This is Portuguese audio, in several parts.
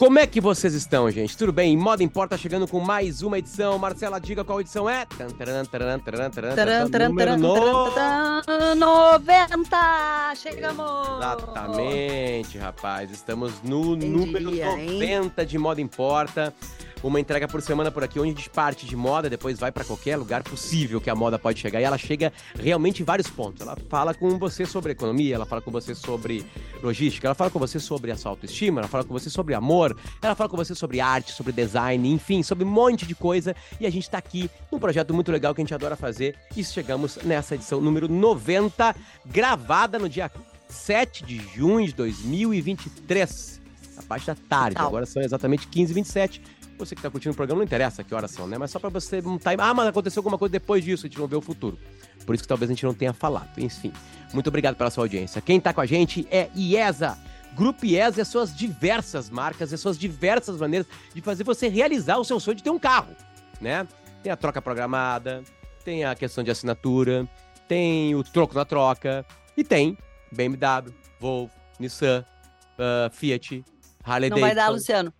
Como é que vocês estão, gente? Tudo bem? Moda Importa chegando com mais uma edição. Marcela, diga qual edição é? Taran, taran, taran, taran, no... 90! Chegamos! Exatamente, rapaz. Estamos no Tem número dia, 90 hein? de Moda Importa uma entrega por semana por aqui, onde a gente parte de moda, depois vai para qualquer lugar possível que a moda pode chegar. E ela chega realmente em vários pontos. Ela fala com você sobre economia, ela fala com você sobre logística, ela fala com você sobre a sua autoestima, ela fala com você sobre amor, ela fala com você sobre arte, sobre design, enfim, sobre um monte de coisa. E a gente está aqui num projeto muito legal que a gente adora fazer. E chegamos nessa edição número 90, gravada no dia 7 de junho de 2023. A parte da tarde, agora são exatamente 15h27. Você que está curtindo o programa, não interessa que horas são, né? Mas só para você não tá... Ah, mas aconteceu alguma coisa depois disso, a gente não vê o futuro. Por isso que talvez a gente não tenha falado. Enfim, muito obrigado pela sua audiência. Quem está com a gente é IESA. Grupo IESA e as suas diversas marcas e as suas diversas maneiras de fazer você realizar o seu sonho de ter um carro, né? Tem a troca programada, tem a questão de assinatura, tem o troco na troca e tem BMW, Volvo, Nissan, uh, Fiat, Harley Davidson. Não vai dar, Luciano.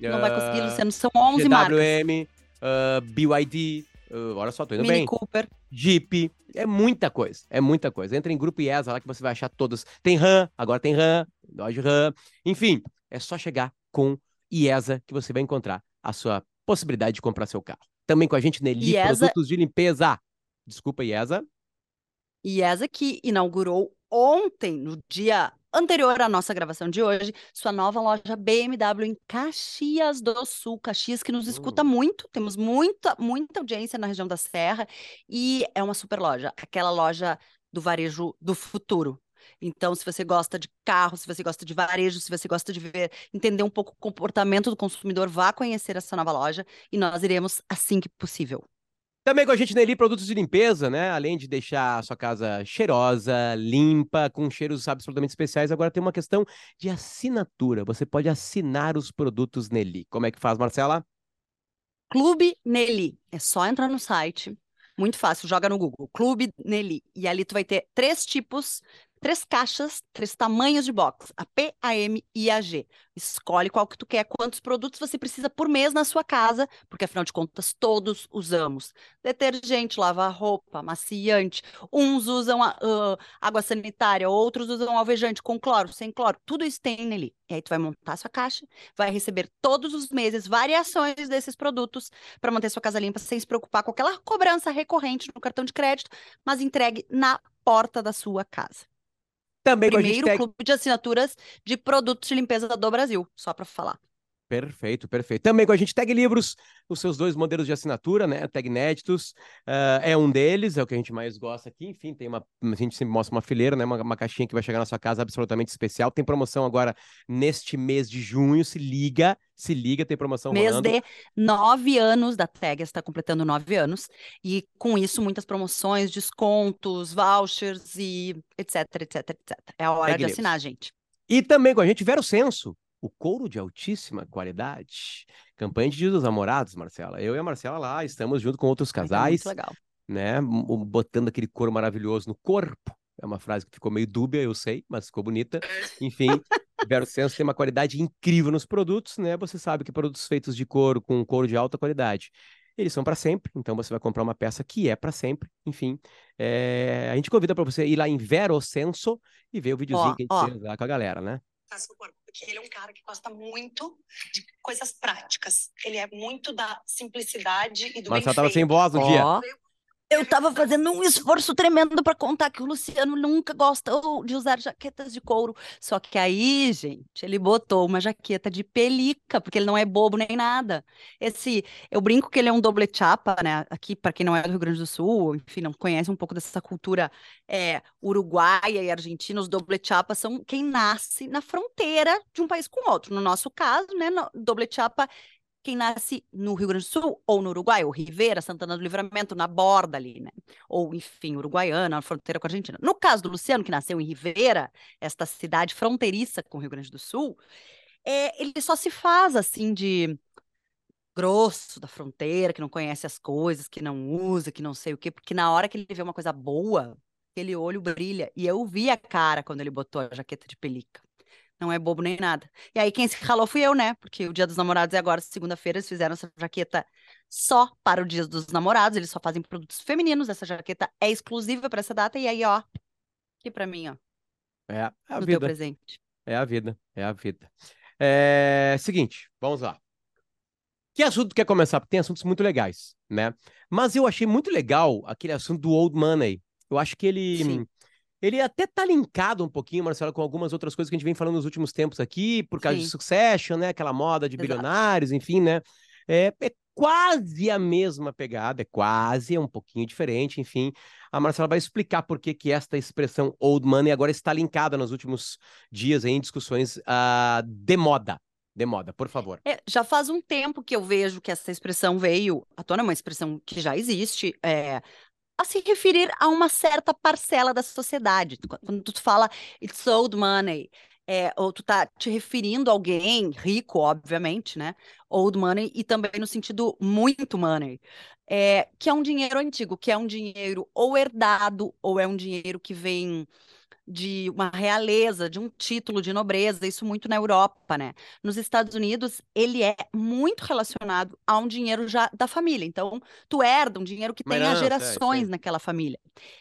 Não vai conseguir, Luciano. São 11 GWM, marcas. GWM, uh, BYD, uh, olha só, tô indo Mini bem. Cooper. Jeep, é muita coisa, é muita coisa. Entra em Grupo IESA lá que você vai achar todas. Tem RAM, agora tem RAM, Dodge RAM. Enfim, é só chegar com IESA que você vai encontrar a sua possibilidade de comprar seu carro. Também com a gente, Nelly IESA... Produtos de Limpeza. Desculpa, IESA. IESA que inaugurou ontem, no dia anterior à nossa gravação de hoje, sua nova loja BMW em Caxias do Sul. Caxias que nos escuta uh. muito, temos muita, muita audiência na região da Serra e é uma super loja, aquela loja do varejo do futuro. Então, se você gosta de carro, se você gosta de varejo, se você gosta de ver, entender um pouco o comportamento do consumidor, vá conhecer essa nova loja e nós iremos assim que possível. Também com a gente Nelly Produtos de Limpeza, né? Além de deixar a sua casa cheirosa, limpa, com cheiros absolutamente especiais, agora tem uma questão de assinatura. Você pode assinar os produtos Nelly. Como é que faz, Marcela? Clube Nelly. É só entrar no site. Muito fácil, joga no Google. Clube Nelly. E ali tu vai ter três tipos três caixas, três tamanhos de box, a P, a M e a G. Escolhe qual que tu quer, quantos produtos você precisa por mês na sua casa, porque afinal de contas todos usamos. Detergente, lava-roupa, maciante. Uns usam uh, água sanitária, outros usam alvejante com cloro, sem cloro. Tudo isso tem nele. E aí tu vai montar a sua caixa, vai receber todos os meses variações desses produtos para manter sua casa limpa sem se preocupar com aquela cobrança recorrente no cartão de crédito, mas entregue na porta da sua casa. Também Primeiro clube de assinaturas de produtos de limpeza do Brasil, só para falar. Perfeito, perfeito. Também com a gente, Tag Livros, os seus dois modelos de assinatura, né? Tag Inéditos uh, é um deles, é o que a gente mais gosta aqui. Enfim, tem uma. A gente sempre mostra uma fileira, né? Uma, uma caixinha que vai chegar na sua casa absolutamente especial. Tem promoção agora neste mês de junho. Se liga, se liga, tem promoção mês rolando. Mês de nove anos da Tag, está completando nove anos. E com isso, muitas promoções, descontos, vouchers e etc, etc, etc. É a hora Tag de Livros. assinar, gente. E também com a gente, Vero Senso o couro de altíssima qualidade. Campanha de Dia dos Namorados, Marcela. Eu e a Marcela lá estamos junto com outros casais. Muito legal. Né, botando aquele couro maravilhoso no corpo. É uma frase que ficou meio dúbia, eu sei, mas ficou bonita. Enfim, Vero Senso tem uma qualidade incrível nos produtos, né? Você sabe que produtos feitos de couro com couro de alta qualidade, eles são para sempre. Então você vai comprar uma peça que é para sempre. Enfim, é... a gente convida para você ir lá em Vero Senso e ver o videozinho ó, que a gente ó. fez lá com a galera, né? Porque ele é um cara que gosta muito de coisas práticas. Ele é muito da simplicidade e do Mas bem tava sem voz no dia. Eu estava fazendo um esforço tremendo para contar que o Luciano nunca gosta de usar jaquetas de couro. Só que aí, gente, ele botou uma jaqueta de pelica, porque ele não é bobo nem nada. Esse, eu brinco que ele é um doble chapa, né? Aqui, para quem não é do Rio Grande do Sul, enfim, não conhece um pouco dessa cultura é, uruguaia e argentina, os doble chapas são quem nasce na fronteira de um país com outro. No nosso caso, né, no, doble chapa quem nasce no Rio Grande do Sul ou no Uruguai, ou Rivera, Santana do Livramento, na borda ali, né? Ou, enfim, Uruguaiana, na fronteira com a Argentina. No caso do Luciano, que nasceu em Rivera, esta cidade fronteiriça com o Rio Grande do Sul, é, ele só se faz assim de grosso da fronteira, que não conhece as coisas, que não usa, que não sei o quê, porque na hora que ele vê uma coisa boa, aquele olho brilha. E eu vi a cara quando ele botou a jaqueta de pelica. Não é bobo nem nada. E aí quem se calou fui eu, né? Porque o Dia dos Namorados é agora, segunda-feira, eles fizeram essa jaqueta só para o Dia dos Namorados, eles só fazem produtos femininos, essa jaqueta é exclusiva para essa data, e aí, ó, aqui para mim, ó. É a no vida. teu presente. É a vida, é a vida. É... Seguinte, vamos lá. Que assunto quer começar? Porque tem assuntos muito legais, né? Mas eu achei muito legal aquele assunto do old money. Eu acho que ele Sim. Ele até tá linkado um pouquinho, Marcelo, com algumas outras coisas que a gente vem falando nos últimos tempos aqui, por causa de Sim. Succession, né? Aquela moda de Exato. bilionários, enfim, né? É, é quase a mesma pegada, é quase, é um pouquinho diferente, enfim. A Marcela vai explicar por que que esta expressão old money agora está linkada nos últimos dias em discussões ah, de moda. De moda, por favor. É, já faz um tempo que eu vejo que essa expressão veio à tona, é uma expressão que já existe, é, a se referir a uma certa parcela da sociedade. Quando tu fala it's old money, é, ou tu tá te referindo a alguém rico, obviamente, né? Old money, e também no sentido muito money, é, que é um dinheiro antigo, que é um dinheiro ou herdado, ou é um dinheiro que vem de uma realeza, de um título de nobreza, isso muito na Europa, né? Nos Estados Unidos, ele é muito relacionado a um dinheiro já da família. Então, tu herda um dinheiro que Uma tem há herança, é, gerações naquela família.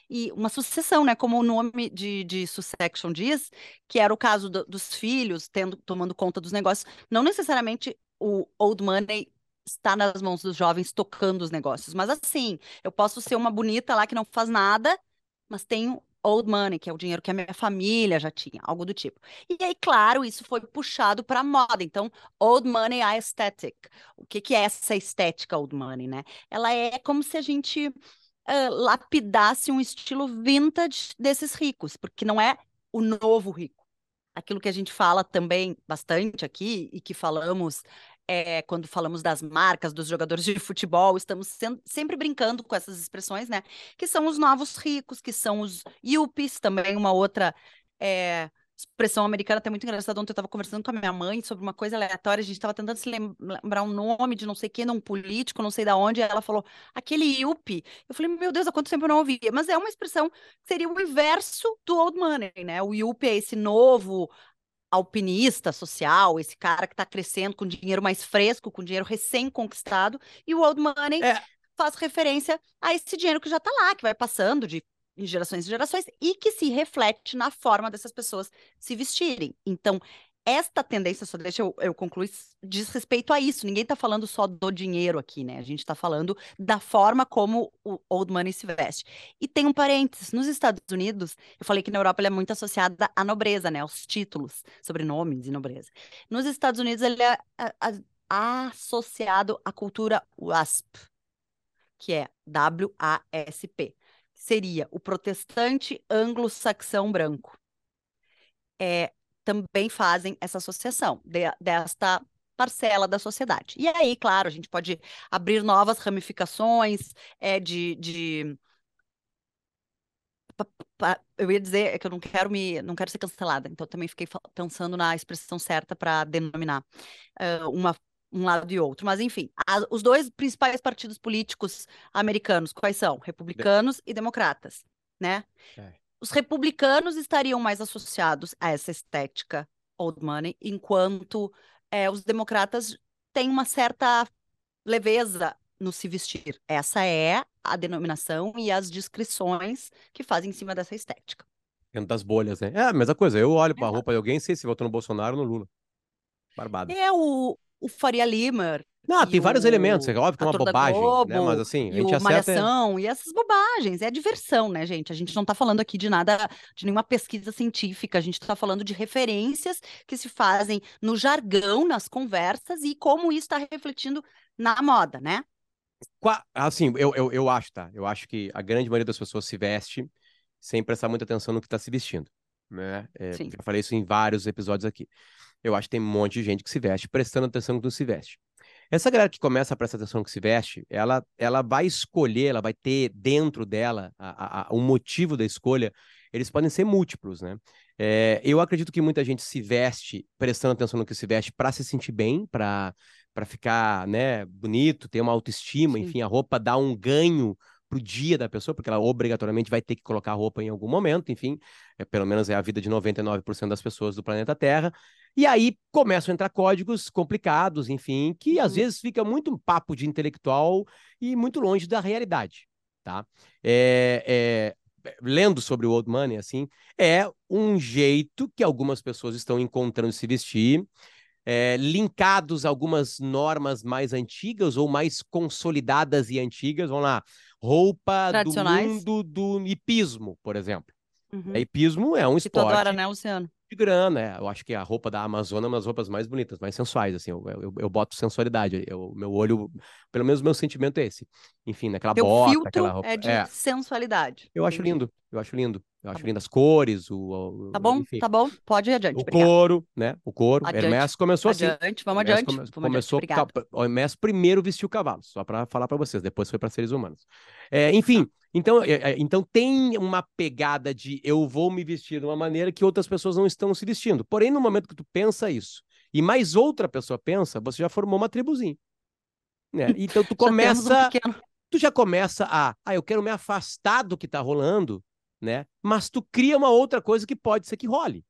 E uma sucessão, né? Como o nome de, de Succession diz, que era o caso do- dos filhos tendo, tomando conta dos negócios. Não necessariamente o old money está nas mãos dos jovens tocando os negócios, mas assim, eu posso ser uma bonita lá que não faz nada, mas tenho old money, que é o dinheiro que a minha família já tinha, algo do tipo. E aí, claro, isso foi puxado para moda. Então, old money aesthetic. O que que é essa estética old money, né? Ela é como se a gente ah, lapidasse um estilo vintage desses ricos, porque não é o novo rico. Aquilo que a gente fala também bastante aqui e que falamos é, quando falamos das marcas, dos jogadores de futebol, estamos sempre brincando com essas expressões, né? Que são os novos ricos, que são os yuppies, também uma outra é, expressão americana, até muito engraçada. Ontem eu estava conversando com a minha mãe sobre uma coisa aleatória, a gente estava tentando se lem- lembrar um nome de não sei quem, de um político, não sei da onde, e ela falou, aquele yuppie. Eu falei, meu Deus, há quanto tempo eu não ouvia? Mas é uma expressão que seria o inverso do old money, né? O yuppie é esse novo alpinista social, esse cara que está crescendo com dinheiro mais fresco, com dinheiro recém-conquistado, e o old money É. faz referência a esse dinheiro que já está lá, que vai passando de em gerações e gerações e que se reflete na forma dessas pessoas se vestirem. Então, esta tendência, só deixa eu, eu concluir, diz respeito a isso. Ninguém está falando só do dinheiro aqui, né? A gente está falando da forma como o old money se veste. E tem um parênteses, nos Estados Unidos, eu falei que na Europa ele é muito associada à nobreza, né? Aos títulos, sobrenomes e nobreza. Nos Estados Unidos ele é a- associado à cultura WASP, que é W-A-S-P. Seria o protestante anglo-saxão branco. É, também fazem essa associação de- desta parcela da sociedade. E aí, claro, a gente pode abrir novas ramificações é, de, de eu ia dizer que eu não quero me, não quero ser cancelada, então também fiquei pensando na expressão certa para denominar ah, uma, um lado e outro. Mas enfim, a- os dois principais partidos políticos americanos, quais são? Republicanos e democratas, né? É. Os republicanos estariam mais associados a essa estética old money, enquanto eh, os democratas têm uma certa leveza no se vestir. Essa é a denominação e as descrições que fazem em cima dessa estética. Dentro das bolhas, né? É a mesma coisa. Eu olho pra roupa de alguém e sei se votou no Bolsonaro ou no Lula. Barbado. É o, o Faria Limer. Não, tem vários elementos. É óbvio que é uma bobagem, né? Globo, Mas assim, a gente o acerta. Malhação, e essas bobagens. É diversão, né, gente? A gente não tá falando aqui de nada, de nenhuma pesquisa científica. A gente tá falando de referências que se fazem no jargão, nas conversas, e como isso está refletindo na moda, né? Assim, eu, eu, eu acho, tá? Eu acho que a grande maioria das pessoas se veste sem prestar muita atenção no que tá se vestindo, né? É, já falei isso em vários episódios aqui. Eu acho que tem um monte de gente que se veste prestando atenção no que se veste. Essa galera que começa a prestar atenção no que se veste, ela, ela vai escolher, ela vai ter dentro dela a, a, a- o motivo da escolha. Eles podem ser múltiplos, né? É, eu acredito que muita gente se veste prestando atenção no que se veste para se sentir bem, para para ficar, né, bonito, ter uma autoestima, Sim. enfim, a roupa dá um ganho pro dia da pessoa, porque ela obrigatoriamente vai ter que colocar roupa em algum momento, enfim, é, pelo menos é a vida de 99% das pessoas do planeta Terra. E aí começam a entrar códigos complicados, enfim, que às uhum. vezes fica muito um papo de intelectual e muito longe da realidade, tá? É, é, lendo sobre o Old Money, assim, é um jeito que algumas pessoas estão encontrando se vestir, é, linkados a algumas normas mais antigas ou mais consolidadas e antigas. Vamos lá, roupa do mundo do hipismo, por exemplo. Uhum. É, hipismo é um esporte. Que né, Luciano? de grana, é. Eu acho que a roupa da Amazônia é uma das roupas mais bonitas, mais sensuais, assim. Eu, eu, eu boto sensualidade. O meu olho, pelo menos meu sentimento é esse. Enfim, naquela Teu bota, filtro aquela roupa. É de é. sensualidade. Eu acho lindo, eu acho lindo. Eu acho tá lindas cores, o, o, Tá bom, enfim. tá bom. Pode ir adiante. O obrigado. couro, né? O couro. Adiante. Hermes começou adiante, assim. Adiante, vamos adiante. Come, vamos começou, adiante. O Hermes primeiro vestiu cavalos, só para falar para vocês. Depois foi para seres humanos. É, enfim, então, é, é, então tem uma pegada de eu vou me vestir de uma maneira que outras pessoas não estão se vestindo. Porém, no momento que tu pensa isso e mais outra pessoa pensa, você já formou uma tribuzinha. Né? Então tu começa. Um tu já começa a, ah, eu quero me afastar do que está rolando né? Mas tu cria uma outra coisa que pode ser que role.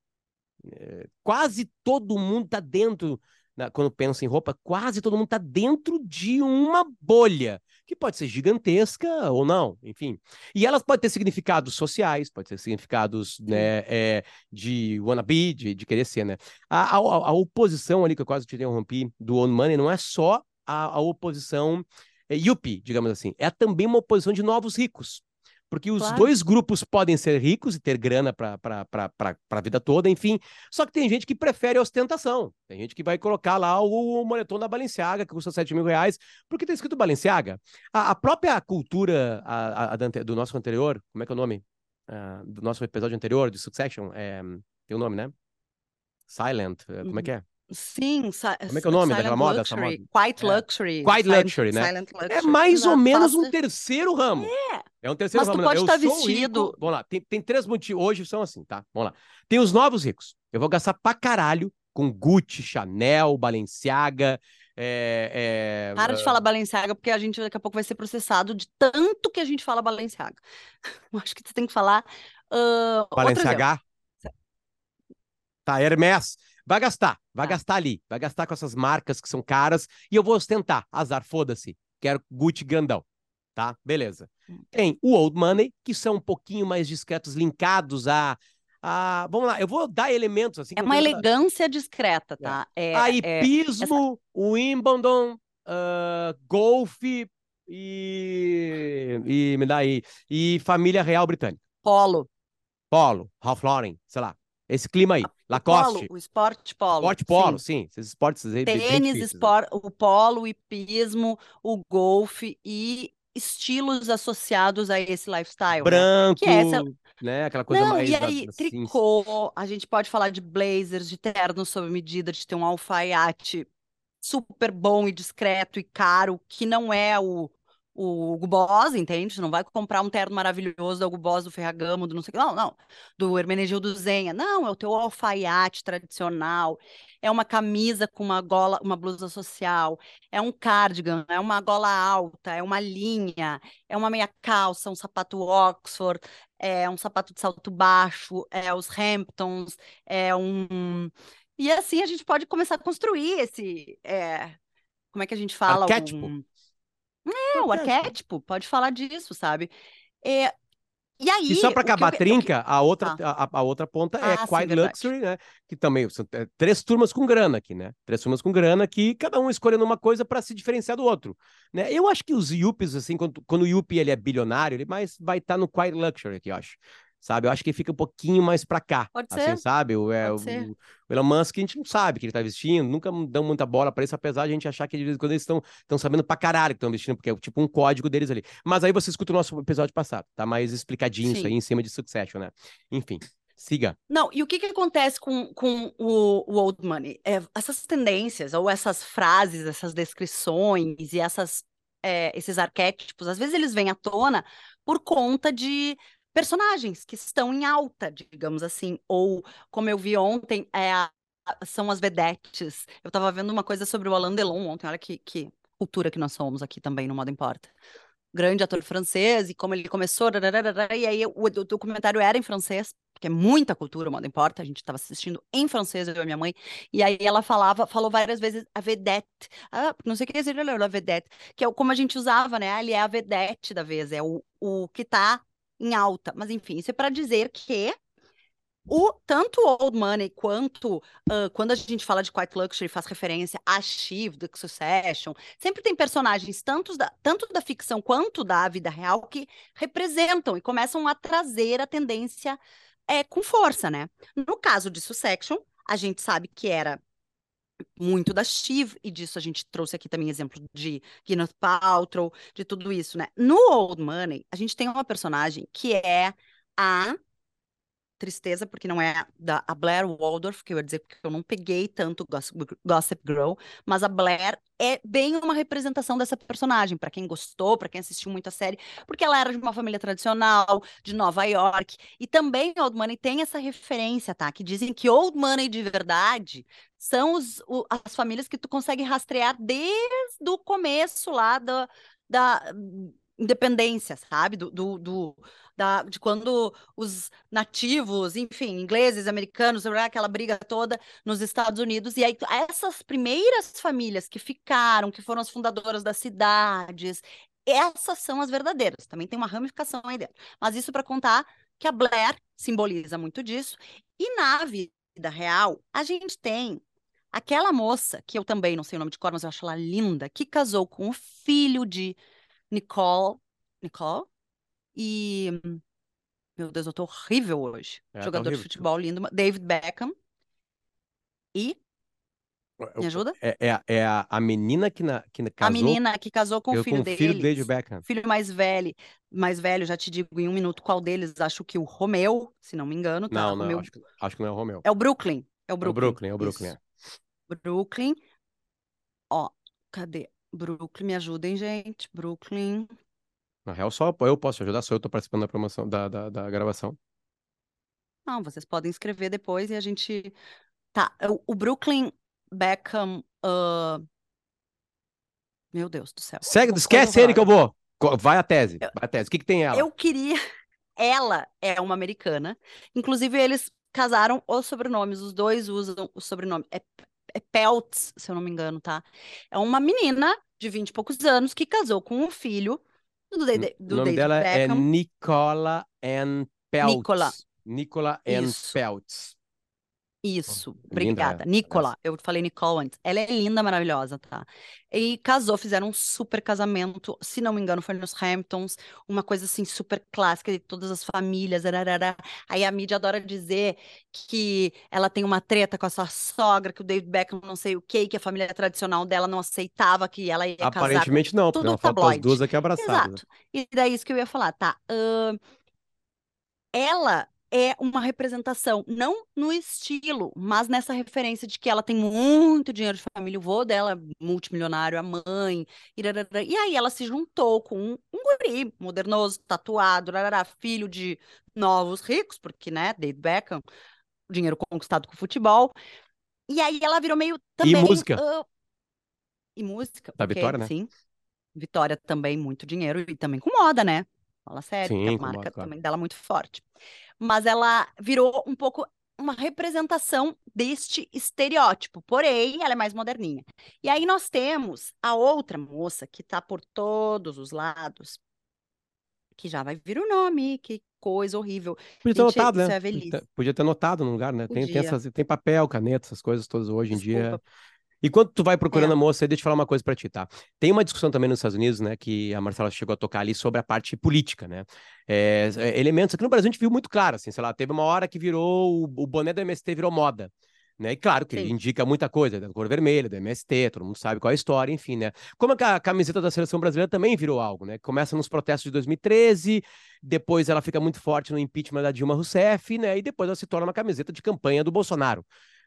É, quase todo mundo tá dentro, né, quando pensa em roupa, quase todo mundo tá dentro de uma bolha, que pode ser gigantesca ou não, enfim. E elas podem ter significados sociais, pode ter significados né, é, de wannabe, de, de querer ser, né? A, a, a, oposição ali, que eu quase te interrompi, do On Money, não é só a, a oposição é, yuppie, digamos assim, é também uma oposição de novos ricos. Porque os claro. dois grupos podem ser ricos e ter grana para a vida toda, enfim. Só que tem gente que prefere ostentação. Tem gente que vai colocar lá o, o moletom da Balenciaga, que custa 7 mil reais, porque tem escrito Balenciaga. A, a própria cultura a, a, do nosso anterior, como é que é o nome? Uh, do nosso episódio anterior, de Succession, é, tem o um nome, né? Silent, eh, como é que é? Sim, como é que é o nome daquela moda? Essa moda? Quite é. Luxury. Quite Silent, Luxury, né? Silent luxury. É mais ou menos um terceiro ramo. É. É um terceiro Mas ramo. tu pode estar vestido. Rico. Vamos lá, tem, tem três motivos. Hoje são assim, tá? Vamos lá. Tem os novos ricos. Eu vou gastar pra caralho com Gucci, Chanel, Balenciaga. É, é... Para de falar Balenciaga, porque a gente daqui a pouco vai ser processado de tanto que a gente fala Balenciaga. Eu acho que você tem que falar. Uh, Balenciaga? Tá, Hermes. Vai gastar, vai ah. gastar ali, vai gastar com essas marcas que são caras e eu vou ostentar. Azar, foda-se. Quero Gucci grandão. Tá? Beleza. Hum. Tem o Old Money, que são um pouquinho mais discretos, linkados a. a... Vamos lá, eu vou dar elementos assim. É uma elegância discreta, tá? É, é a hipismo, é, essa... Wimbledon, uh, golfe e. e me dá aí. E família real britânica. Polo. Polo, Ralph Lauren, sei lá. Esse clima aí. Lacoste. Polo, o esporte polo. Esporte polo, sim. sim esses esportes aí. Tênis, espor... o polo, o hipismo, o golfe e estilos associados a esse lifestyle. Branco, né? essa... né? Aquela coisa Não, mais. E aí, assim... tricô, a gente pode falar de blazers, de terno sob medida, de ter um alfaiate super bom e discreto e caro, que não é o o Hugo Boss, entende? Você não vai comprar um terno maravilhoso do Hugo Boss, do Ferragamo, do não sei o que. Não, não. Do Hermenegildo Zenha. Não, é o teu alfaiate tradicional. É uma camisa com uma gola, uma blusa social. É um cardigan, é uma gola alta, é uma linha, é uma meia calça, um sapato Oxford, é um sapato de salto baixo, é os Hamptons, é um... E assim a gente pode começar a construir esse... É... Como é que a gente fala? Arquétipo. Um é, o arquétipo, pode falar disso, sabe? É, e aí. E só para acabar a trinca, a outra, ah. a, a, outra ponta é ah, Quiet sim, Luxury, né? Que também são é, três turmas com grana aqui, né? Três turmas com grana que cada um escolhendo uma coisa para se diferenciar do outro, né? Eu acho que os Yuppies, assim, quando, quando o Yuppie ele é bilionário, ele mais vai estar tá no Quiet Luxury aqui, eu acho sabe? Eu acho que fica um pouquinho mais para cá. Pode assim, ser. sabe? O, é, o, o, Elon Musk, a gente não sabe o que ele tá vestindo, nunca dão muita bola para isso, apesar de a gente achar que de vez em quando eles estão sabendo pra caralho que estão vestindo, porque é tipo um código deles ali. Mas aí você escuta o nosso episódio passado, tá mais explicadinho Sim. isso aí em cima de Succession, né? Enfim. Siga. Não, e o que, que acontece com, com o, o Old Money? É, essas tendências, ou essas frases, essas descrições e essas, é, esses arquétipos, às vezes eles vêm à tona por conta de personagens que estão em alta, digamos assim, ou como eu vi ontem, é a, são as vedetes. Eu estava vendo uma coisa sobre o Alain Delon ontem, olha que, que cultura que nós somos aqui também no Modo Importa. grande ator francês e como ele começou, e aí o, o documentário era em francês, porque é muita cultura, o modo importa, a gente estava assistindo em francês, eu e minha mãe, e aí ela falava, falou várias vezes a vedette, não sei o que dizer, a vedette, que é como a gente usava, né, ali é a vedette da vez, é o, o que está em alta, mas enfim, isso é para dizer que o, tanto Old Money quanto uh, quando a gente fala de Quiet Luxury, faz referência a Shiv, The Succession, sempre tem personagens tanto da, tanto da ficção quanto da vida real que representam e começam a trazer a tendência é, com força, né? No caso de Succession, a gente sabe que era muito da Shiv, e disso a gente trouxe aqui também exemplo de Gwyneth Paltrow, de tudo isso, né? No Old Money, a gente tem uma personagem que é a tristeza, porque não é da a Blair Waldorf, que eu ia dizer porque eu não peguei tanto Gossip Girl, mas a Blair é bem uma representação dessa personagem, para quem gostou, para quem assistiu muito a série, porque ela era de uma família tradicional, de Nova York, e também Old Money tem essa referência, tá? Que dizem que Old Money de verdade são os, o, as famílias que tu consegue rastrear desde o começo lá da, da independência, sabe? Do, do, do da, de quando os nativos, enfim, ingleses, americanos, aquela briga toda nos Estados Unidos. E aí, essas primeiras famílias que ficaram, que foram as fundadoras das cidades, essas são as verdadeiras. Também tem uma ramificação aí dentro. Mas isso para contar que a Blair simboliza muito disso. E na vida real, a gente tem aquela moça, que eu também não sei o nome de cor, mas eu acho ela linda, que casou com o filho de Nicole. Nicole? E. Meu Deus, eu tô horrível hoje. É, tá Jogador de futebol lindo. David Beckham. E. Me ajuda? É, é, é a, a, menina que, na, que casou. A menina que casou com o filho dele. filho David Beckham. Filho mais velho. Mais velho, já te digo em um minuto qual deles. Acho que o Romeu, se não me engano. Tá? Não, não, Romeu... acho, que, acho que não é o Romeu. É o Brooklyn. É o Brooklyn. É o Brooklyn, é o Brooklyn. É. Brooklyn. Ó, cadê? Brooklyn, me ajudem, gente. Brooklyn. Na real, só eu posso te ajudar, só eu tô participando da promoção, da, da, da gravação. Não, vocês podem escrever depois e a gente. Tá, o, o Brooklyn Beckham. Uh... Meu Deus do céu. Segue, esquece ele que eu vou. Vai a tese. Vai a tese. O que, que tem ela? Eu queria. Ela é uma americana. Inclusive, eles casaram os sobrenomes. Os dois usam o sobrenome. É, é Peltz, se eu não me engano, tá? É uma menina de 20 e poucos anos que casou com um filho do, do o nome David dela é Beckham. é Nicola Ann Peltz. Nicola. Nicola Ann Peltz. Isso, obrigada. Linda, Nicola, eu falei Nicole antes. Ela é linda, maravilhosa, tá? E casou, fizeram um super casamento, se não me engano, foi nos Hamptons, uma coisa assim super clássica de todas as famílias. Ararara. Aí a mídia adora dizer que ela tem uma treta com a sua sogra, que o David Beckham não sei o quê, que a família tradicional dela não aceitava que ela ia casar. Aparentemente não, porque ela foto as duas aqui abraçadas. Exato. E daí isso que eu ia falar, tá? Uh, ela é uma representação, não no estilo, mas nessa referência de que ela tem muito dinheiro de família, o vô dela é multimilionário, a mãe, irarara, e aí ela se juntou com um, um guri modernoso, tatuado, irarara, filho de novos ricos, porque, né, David Beckham, dinheiro conquistado com futebol, e aí ela virou meio também... E música. Uh, e música. Da Vitória, né? Sim. Vitória também, muito dinheiro, e também com moda, né? Fala sério, Sim, a marca moda, claro. também dela muito forte mas ela virou um pouco uma representação deste estereótipo, porém ela é mais moderninha. E aí nós temos a outra moça que está por todos os lados, que já vai vir o nome, que coisa horrível. Podia ter Gente, notado, né? É podia ter notado no lugar, né? Tem, tem, essas, tem papel, caneta, essas coisas todas hoje em dia. Enquanto tu vai procurando é. a moça, deixa eu falar uma coisa para ti, tá? Tem uma discussão também nos Estados Unidos, né, que a Marcela chegou a tocar ali sobre a parte política, né? É, é, elementos aqui no Brasil a gente viu muito claro, assim, sei lá, teve uma hora que virou, o, o boné do MST virou moda. Né? E claro que Sim. indica muita coisa, da cor vermelha, do MST, todo mundo sabe qual é a história, enfim, né? Como a camiseta da seleção brasileira também virou algo, né? Começa nos protestos de 2013, depois ela fica muito forte no impeachment da Dilma Rousseff, né? E depois ela se torna uma camiseta de campanha do Bolsonaro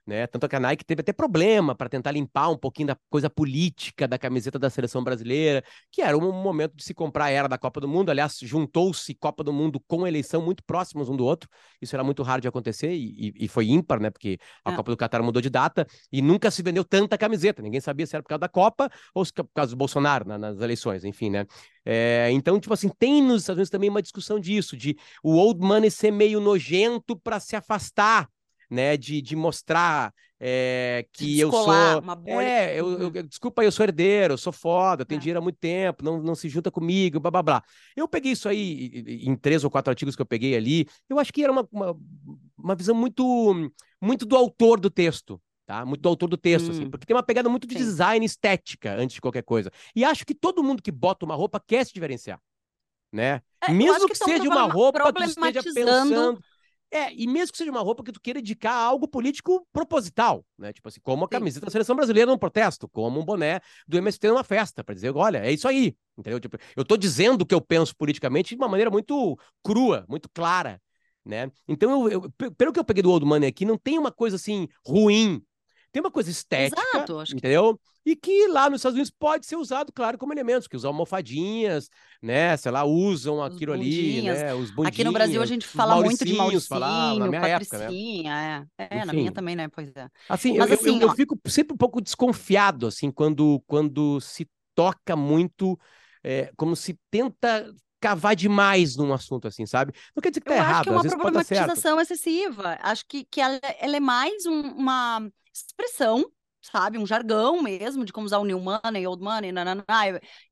né? Tanto que a Nike teve até problema para tentar limpar um pouquinho da coisa política da camiseta da seleção brasileira, que era um momento de se comprar a era da Copa do Mundo. Aliás, juntou-se Copa do Mundo com eleição muito próximos um do outro. Isso era muito raro de acontecer e, e foi ímpar, né? Porque a é. Copa do Catar mudou de data e nunca se vendeu tanta camiseta. Ninguém sabia se era por causa da Copa ou se por causa do Bolsonaro na, nas eleições, enfim, né? É, então, tipo assim, tem nos Estados Unidos também uma discussão disso, de o old money ser meio nojento para se afastar né? De, de mostrar é, que eu sou. É, eu, eu, uhum. desculpa, eu sou herdeiro, eu sou foda, eu tenho é. dinheiro há muito tempo, não, não se junta comigo, blá blá blá. Eu peguei isso aí em três ou quatro artigos que eu peguei ali. Eu acho que era uma, uma, uma visão muito, muito do autor do texto. Tá? Muito do autor do texto, assim, hum. assim, porque tem uma pegada muito de Sim. design estética antes de qualquer coisa. E acho que todo mundo que bota uma roupa quer se diferenciar, né? É, Mesmo que, que seja uma roupa que esteja pensando é, e mesmo que seja uma roupa que tu queira indicar algo político proposital, né? Tipo assim, como a camiseta da seleção brasileira num protesto, como um boné do MST numa festa, para dizer, olha, é isso aí, entendeu? Tipo, eu tô dizendo o que eu penso politicamente de uma maneira muito crua, muito clara, né? Então, eu, eu, pelo que eu peguei do Old Money aqui, não tem uma coisa assim ruim tem uma coisa estética, Exato, entendeu? E que lá nos Estados Unidos pode ser usado, claro, como elementos, que usam almofadinhas, né? Sei lá, usam aquilo ali, né? Os bundinhos. Aqui no Brasil a gente fala muito de Mauricinho, falava, na minha época, né? é. É, na minha também, né? Pois é. Assim, Mas, eu, assim, eu, eu, fico sempre um pouco desconfiado, assim, quando, quando se toca muito, é, como se tenta cavar demais num assunto assim, sabe? Não quer dizer que tá eu errado, acho que é uma problematização excessiva. Acho que, que ela, ela é mais um, uma expressão, sabe? Um jargão mesmo de como usar o new money, old money, nananá,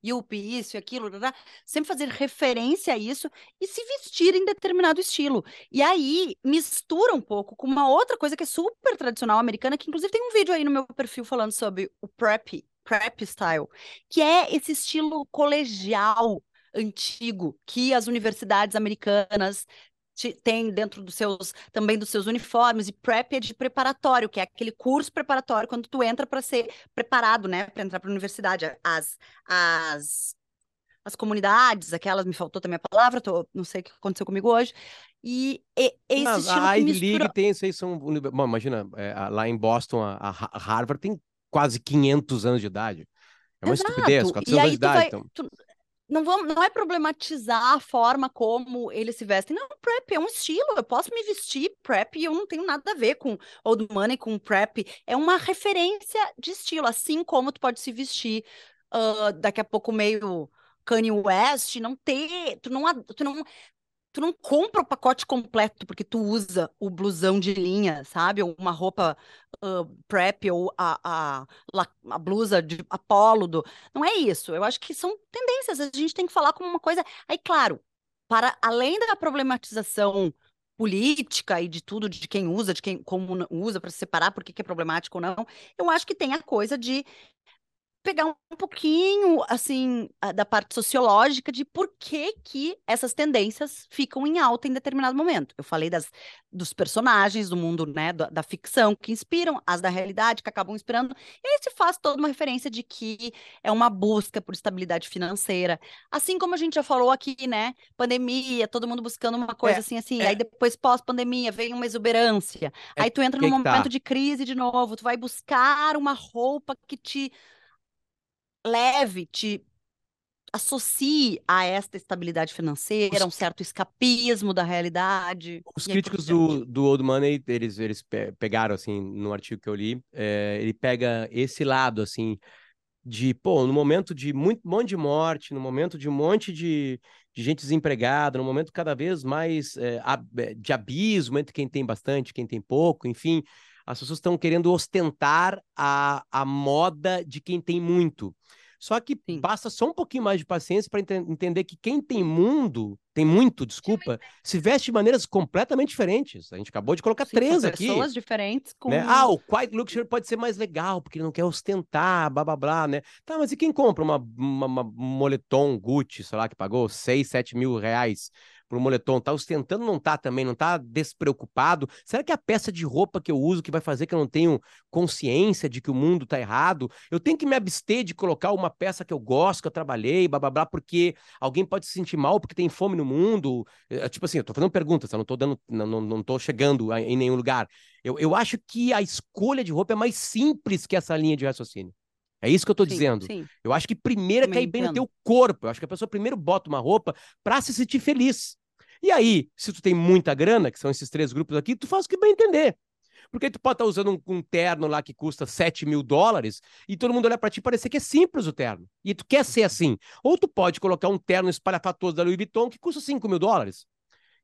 yup, isso e aquilo, nananá. sempre fazer referência a isso e se vestir em determinado estilo. E aí mistura um pouco com uma outra coisa que é super tradicional americana, que inclusive tem um vídeo aí no meu perfil falando sobre o prep, prep style, que é esse estilo colegial antigo que as universidades americanas tem dentro dos seus também dos seus uniformes e prep é de preparatório, que é aquele curso preparatório quando tu entra para ser preparado, né, para entrar para a universidade. As as as comunidades, aquelas, me faltou também a palavra, tô, não sei o que aconteceu comigo hoje. E, e esse não, estilo a Ivy mistura... League tem, isso são, bom, imagina, é, lá em Boston, a, a, Harvard tem quase 500 anos de idade. É uma Exato. estupidez, 400 anos de idade. Vai, então... tu, não, vamos, não é problematizar a forma como eles se vestem. Não, prep é um estilo. Eu posso me vestir prep e eu não tenho nada a ver com old money, com prep. É uma referência de estilo, assim como tu pode se vestir uh, daqui a pouco meio Kanye West, não ter, tu não, tu não, tu não compra o pacote completo porque tu usa o blusão de linha, sabe? Ou uma roupa uh, prep ou a, a, a, blusa de Apolo. Do... Não é isso. Eu acho que são tendências. A gente tem que falar como uma coisa. Aí, claro, para além da problematização política e de tudo, de quem usa, de quem como usa para separar por que é problemático ou não, eu acho que tem a coisa de pegar um pouquinho, assim, da parte sociológica de por que que essas tendências ficam em alta em determinado momento. Eu falei das, dos personagens do mundo, né, da, da ficção que inspiram, as da realidade que acabam inspirando, e aí se faz toda uma referência de que é uma busca por estabilidade financeira. Assim como a gente já falou aqui, né, pandemia, todo mundo buscando uma coisa é, assim, assim, é. aí depois pós-pandemia vem uma exuberância, é, aí tu entra num momento tá. de crise de novo, tu vai buscar uma roupa que te leve, te associe a esta estabilidade financeira, um certo escapismo da realidade. Os críticos do, do Old Money, eles, eles pegaram, assim, no artigo que eu li, é, ele pega esse lado, assim, de, pô, no momento de muito um monte de morte, no momento de um monte de, de gente desempregada, no momento cada vez mais é, de abismo entre quem tem bastante, quem tem pouco, enfim, as pessoas estão querendo ostentar a, a moda de quem tem muito. Só que Sim. basta só um pouquinho mais de paciência para ent entender que quem tem mundo, tem muito, desculpa, se veste de maneiras completamente diferentes. A gente acabou de colocar Sim, três aqui. Pessoas diferentes com. Né? Ah, o Quiet Luxury pode ser mais legal, porque ele não quer ostentar, blá blá blá, né? Tá, mas e quem compra uma, uma, uma moletom Gucci, sei lá, que pagou 6, 7 mil reais pro moletom, tá ostentando, não tá também, não tá despreocupado? Será que é a peça de roupa que eu uso que vai fazer que eu não tenho consciência de que o mundo tá errado? Eu tenho que me abster de colocar uma peça que eu gosto, que eu trabalhei, blá blá blá, porque alguém pode se sentir mal porque tem fome no mundo. É, tipo assim, eu tô fazendo perguntas, eu não tô dando, não, não, não tô chegando em nenhum lugar. Eu, eu acho que a escolha de roupa é mais simples que essa linha de raciocínio. É isso que eu tô sim, dizendo. Sim. Eu acho que primeiro é cair bem no teu corpo. Eu acho que a pessoa primeiro bota uma roupa para se sentir feliz. E aí, se tu tem muita grana, que são esses três grupos aqui, tu faz o que bem entender. Porque tu pode estar tá usando um, um, terno lá que custa 7 mil dólares e todo mundo olha para ti e parecer que é simples o terno. E tu quer ser assim. Ou tu pode colocar um terno espalhafatoso da Louis Vuitton que custa 5 mil dólares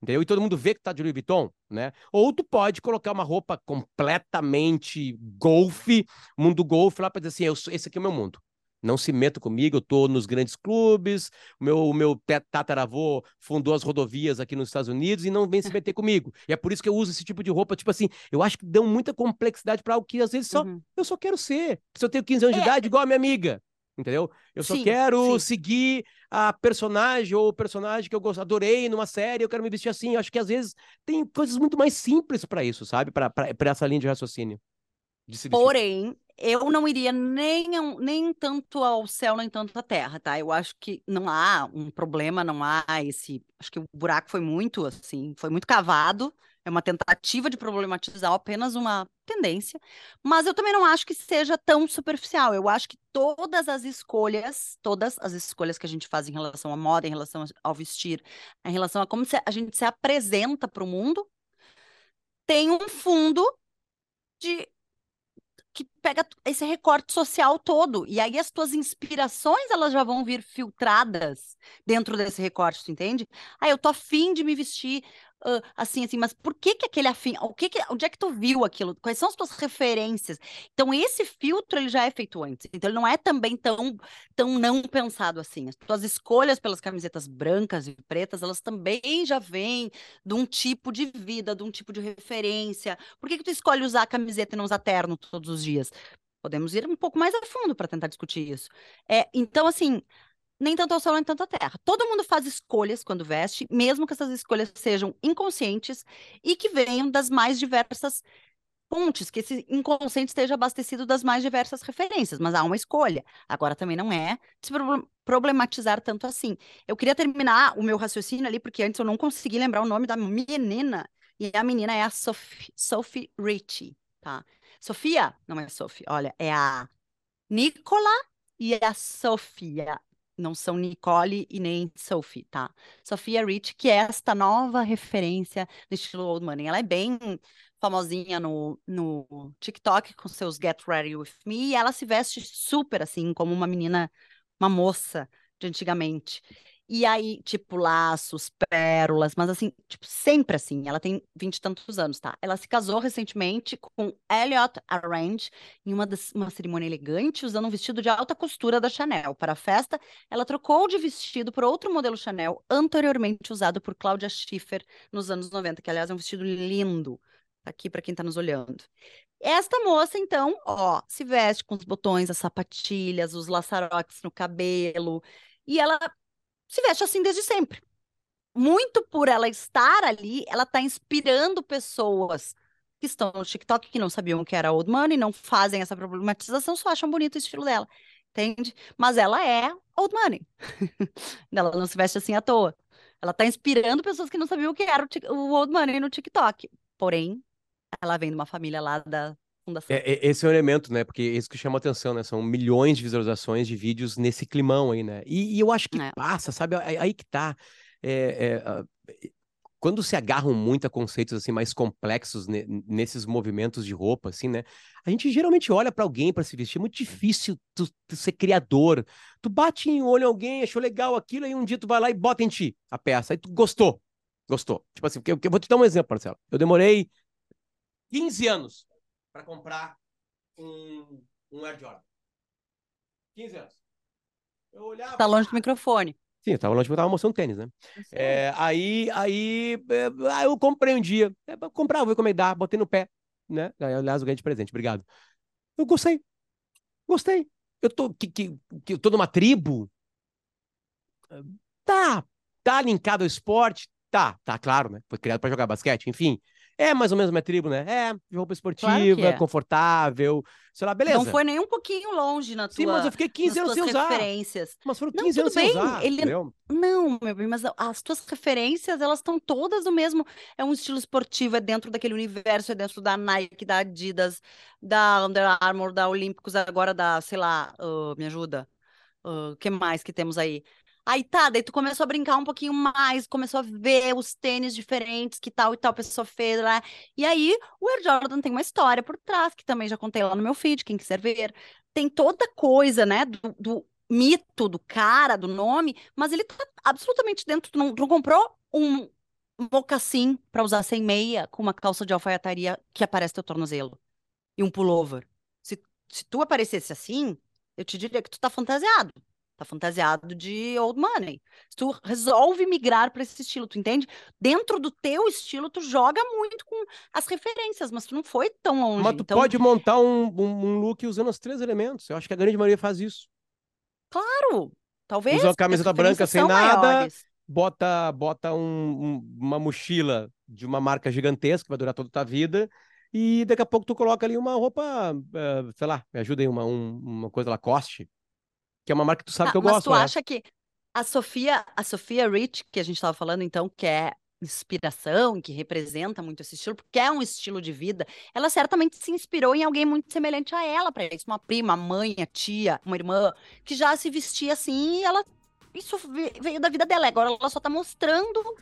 entendeu? E todo mundo vê que tá de Louis Vuitton, né? Ou tu pode colocar uma roupa completamente golfe, mundo golfe lá para dizer assim, eu, esse aqui é o meu mundo. Não se meta comigo, eu tô nos grandes clubes, o meu, o meu tataravô fundou as rodovias aqui nos Estados Unidos e não vem se meter comigo. E é por isso que eu uso esse tipo de roupa, tipo assim, eu acho que dão muita complexidade para algo que às vezes só, uhum. eu só quero ser. Se eu tenho 15 anos é. de idade, igual a minha amiga, entendeu? Eu só sim, quero sim. seguir a personagem ou personagem que eu gosto, adorei numa série, eu quero me vestir assim. Eu acho que às vezes tem coisas muito mais simples para isso, sabe? Para essa linha de raciocínio. De Porém, eu não iria nem, nem tanto ao céu, nem tanto à terra, tá? Eu acho que não há um problema, não há esse. Acho que o buraco foi muito, assim, foi muito cavado é uma tentativa de problematizar apenas uma tendência, mas eu também não acho que seja tão superficial. Eu acho que todas as escolhas, todas as escolhas que a gente faz em relação à moda, em relação ao vestir, em relação a como a gente se apresenta para o mundo, tem um fundo de que pega esse recorte social todo. E aí as tuas inspirações, elas já vão vir filtradas dentro desse recorte, tu entende? Ah, eu tô afim de me vestir uh, assim, assim, mas por que que aquele afim, o que que, onde é que tu viu aquilo? Quais são as tuas referências? Então, esse filtro, ele já é feito antes. Então, ele não é também tão, tão não pensado assim. As tuas escolhas pelas camisetas brancas e pretas, elas também já vêm de um tipo de vida, de um tipo de referência. Por que que tu escolhe usar a camiseta e não usar terno todos os dias? Podemos ir um pouco mais a fundo para tentar discutir isso. É, então, assim, nem tanto ao céu, nem tanto à terra. Todo mundo faz escolhas quando veste, mesmo que essas escolhas sejam inconscientes e que venham das mais diversas fontes, que esse inconsciente esteja abastecido das mais diversas referências, mas há uma escolha. Agora também não é se problematizar tanto assim. Eu queria terminar o meu raciocínio ali, porque antes eu não consegui lembrar o nome da menina, e a menina é a Sophie, Sophie Richie, tá? Sofia, não é Sophie, olha, é a Nicola e a Sofia não são Nicole e nem Sophie, tá? Sofia Rich, que é esta nova referência no estilo Old Money. Ela é bem famosinha no, no TikTok com seus Get Ready With Me e ela se veste super assim, como uma menina, uma moça de antigamente. E aí, tipo, laços, pérolas, mas assim, tipo, sempre assim. Ela tem vinte e tantos anos, tá? Ela se casou recentemente com Elliot Arrange em uma, das, uma cerimônia elegante, usando um vestido de alta costura da Chanel. Para a festa, ela trocou de vestido por outro modelo Chanel, anteriormente usado por Claudia Schiffer nos anos 90, que aliás é um vestido lindo. Tá aqui para quem tá nos olhando. Esta moça, então, ó, se veste com os botões, as sapatilhas, os laçarotes no cabelo. E ela se veste assim desde sempre. Muito por ela estar ali, ela está inspirando pessoas que estão no TikTok, que não sabiam que era old money, não fazem essa problematização, só acham bonito o estilo dela, entende? Mas ela é old money. ela não se veste assim à toa. Ela está inspirando pessoas que não sabiam o que era o, o old money no TikTok. Porém, ela vem de uma família lá da fundação. É, é, esse é o elemento, né? Porque isso que chama atenção, né? São milhões de visualizações de vídeos nesse climão aí, né? E, e eu acho que é. passa, sabe? Aí, que tá. É, é quando se agarram muito a conceitos assim mais complexos ne, nesses movimentos de roupa, assim, né? A gente geralmente olha para alguém para se vestir. É muito difícil tu, tu, ser criador. Tu bate em olho em alguém, achou legal aquilo, aí um dia tu vai lá e bota em ti a peça. Aí tu gostou. Gostou. Tipo assim, eu, eu vou te dar um exemplo, Marcelo. Eu demorei 15 anos para comprar um, um Air Jordan. 15 anos. Eu olhava. Tá longe do microfone. Sim, eu tava longe porque eu tava mostrando tênis, né? É, aí, aí, é, aí eu comprei um dia. É, comprar, vou encomendar, botei no pé, né? Aliás, eu ganhei de presente, obrigado. Eu gostei. Gostei. Eu tô, que, que, que, eu tô numa tribo. Tá, tá linkado ao esporte, Tá, tá, claro, né? Foi criado para jogar basquete, enfim. É mais ou menos minha tribo, né? É, de roupa esportiva, claro é. confortável, sei lá, beleza. Não foi nem um pouquinho longe na tua Sim, mas eu fiquei 15 anos sem usar. referências. Mas foram 15 não, anos bem. sem usar, Ele... Não, meu bem, mas as tuas referências, elas estão todas no mesmo... É um estilo esportivo, é dentro daquele universo, é dentro da Nike, da Adidas, da Under Armour, da Olímpicos, agora da, sei lá, uh, me ajuda. O uh, que mais que temos aí? Aí tá, daí tu começou a brincar um pouquinho mais, começou a ver os tênis diferentes que tal e tal pessoa fez lá. E aí, o Air Jordan tem uma história por trás, que também já contei lá no meu feed, quem quiser ver. Tem toda coisa, né, do, do mito do cara, do nome, mas ele tá absolutamente dentro. Tu não, tu não comprou um mocassim para usar sem meia, com uma calça de alfaiataria que aparece teu tornozelo e um pullover. Se, se tu aparecesse assim, eu te diria que tu tá fantasiado. Tá fantasiado de old money. Se tu resolve migrar para esse estilo, tu entende? Dentro do teu estilo, tu joga muito com as referências, mas tu não foi tão longe. Mas tu então... pode montar um, um, um, look usando os três elementos. Eu acho que a grande maioria faz isso. Claro, talvez. Usa uma camiseta branca sem nada, maiores. bota, bota um, uma mochila de uma marca gigantesca que vai durar toda a tua vida. E daqui a pouco tu coloca ali uma roupa, uh, sei lá, me ajuda aí, uma, um, uma coisa Lacoste, que é uma marca que tu sabe ah, que eu mas gosto. Mas tu né? acha que a Sofia, a Sofia Rich, que a gente estava falando então, que é inspiração, que representa muito esse estilo, porque é um estilo de vida, ela certamente se inspirou em alguém muito semelhante a ela para isso, uma prima, mãe, a tia, uma irmã, que já se vestia assim e ela isso veio da vida dela. Agora ela só está mostrando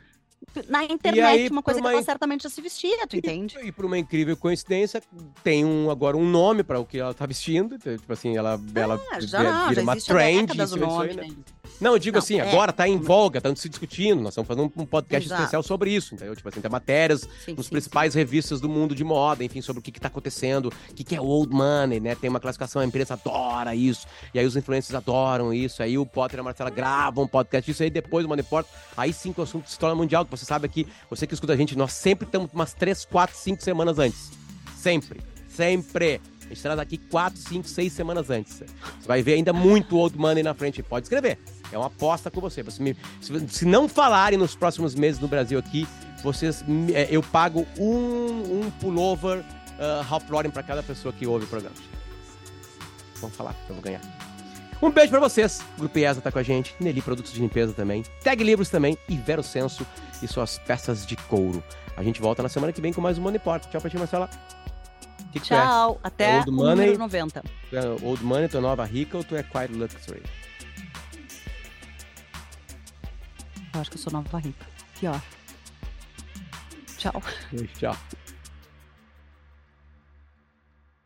na internet aí, uma coisa uma... que ela certamente já se vestia, tu e, entende? E por uma incrível coincidência, tem um, agora um nome para o que ela tá vestindo. Então, tipo assim, ela, ah, ela já, vira já uma trend. Isso, nome, isso aí, né? Não, eu digo não, assim, é, agora tá em voga, estamos se discutindo, nós estamos fazendo um podcast Exato. especial sobre isso, entendeu? Tipo assim, tem matérias sim, nos sim, principais sim. revistas do mundo de moda, enfim, sobre o que que tá acontecendo, o que que é old money, né? Tem uma classificação, a imprensa adora isso, e aí os influencers adoram isso, aí o Potter e a Marcela gravam um podcast isso aí depois o Money Report, aí sim que o assunto se torna mundial, que você sabe aqui, você que escuta a gente, nós sempre estamos umas 3, 4, 5 semanas antes. Sempre. Sempre. A gente traz aqui 4, 5, 6 semanas antes. Você vai ver ainda muito old money na frente. Pode escrever. É uma aposta com você. você me, se, se, não falarem nos próximos meses no Brasil aqui, vocês, é, eu pago um, um pullover uh, Ralph Lauren para cada pessoa que ouve o programa. Vamos falar, eu vou ganhar. Um beijo para vocês. O Grupo IESA tá com a gente. Nelly Produtos de Limpeza também. Tag Livros também. E Vero Senso e suas peças de couro. A gente volta na semana que vem com mais um Money Port. Tchau pra ti, Marcela. Que que Tchau. É? Até é Old Money, número 90. É Old Money, tu é nova rica ou tu é Quiet Luxury? Eu acho que eu sou nova rica. Pior. Tchau. Tchau.